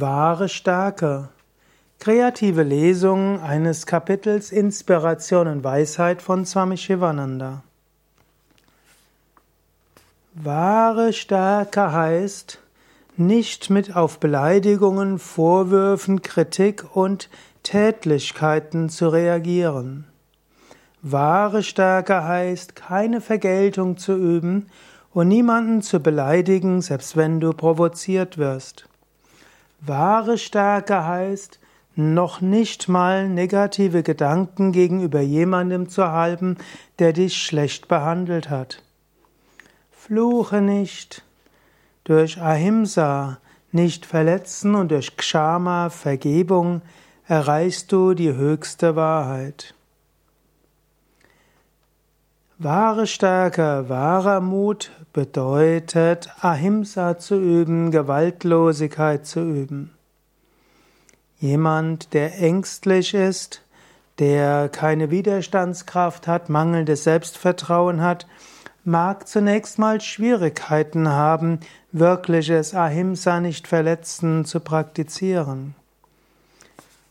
Wahre Stärke. Kreative Lesung eines Kapitels Inspiration und Weisheit von Swami Shivananda. Wahre Stärke heißt, nicht mit auf Beleidigungen, Vorwürfen, Kritik und Tätlichkeiten zu reagieren. Wahre Stärke heißt, keine Vergeltung zu üben und niemanden zu beleidigen, selbst wenn du provoziert wirst. Wahre Stärke heißt, noch nicht mal negative Gedanken gegenüber jemandem zu halten, der dich schlecht behandelt hat. Fluche nicht. Durch Ahimsa, nicht verletzen und durch Kshama, Vergebung, erreichst du die höchste Wahrheit. Wahre Stärke, wahrer Mut bedeutet, Ahimsa zu üben, Gewaltlosigkeit zu üben. Jemand, der ängstlich ist, der keine Widerstandskraft hat, mangelndes Selbstvertrauen hat, mag zunächst mal Schwierigkeiten haben, wirkliches Ahimsa nicht verletzen zu praktizieren.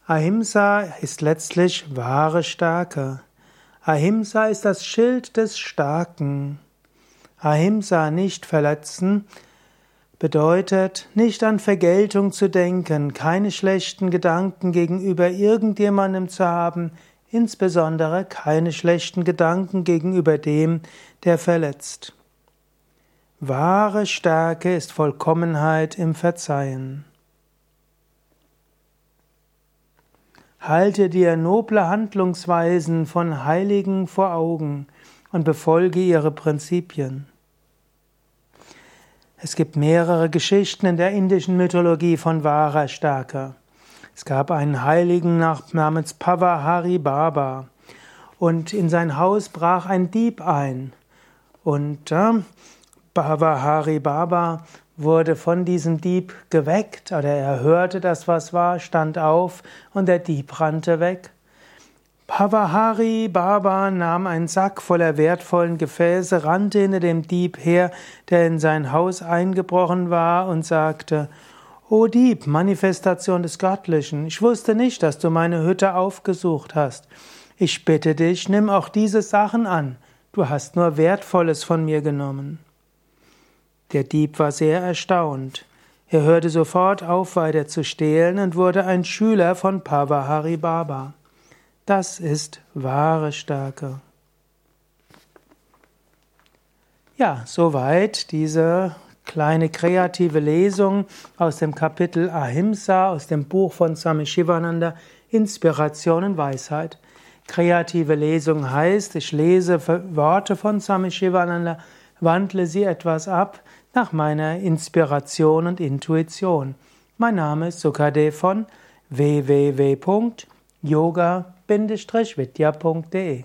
Ahimsa ist letztlich wahre Stärke. Ahimsa ist das Schild des Starken. Ahimsa nicht verletzen bedeutet, nicht an Vergeltung zu denken, keine schlechten Gedanken gegenüber irgendjemandem zu haben, insbesondere keine schlechten Gedanken gegenüber dem, der verletzt. Wahre Stärke ist Vollkommenheit im Verzeihen. Halte dir noble Handlungsweisen von Heiligen vor Augen und befolge ihre Prinzipien. Es gibt mehrere Geschichten in der indischen Mythologie von wahrer Stärke. Es gab einen Heiligen namens Pavahari Baba und in sein Haus brach ein Dieb ein und äh, Pavahari Baba wurde von diesem Dieb geweckt oder er hörte, dass was war, stand auf und der Dieb rannte weg. Pavahari Baba nahm einen Sack voller wertvollen Gefäße, rannte hinter dem Dieb her, der in sein Haus eingebrochen war, und sagte, O Dieb, Manifestation des Göttlichen, ich wusste nicht, dass du meine Hütte aufgesucht hast. Ich bitte dich, nimm auch diese Sachen an, du hast nur Wertvolles von mir genommen. Der Dieb war sehr erstaunt. Er hörte sofort auf, weiter zu stehlen und wurde ein Schüler von Pavahari Baba. Das ist wahre Stärke. Ja, soweit diese kleine kreative Lesung aus dem Kapitel Ahimsa aus dem Buch von Swami Shivananda Inspiration und Weisheit. Kreative Lesung heißt, ich lese Worte von Swami Shivananda, wandle sie etwas ab nach meiner Inspiration und Intuition. Mein Name ist Sukadev von www.yoga-vidya.de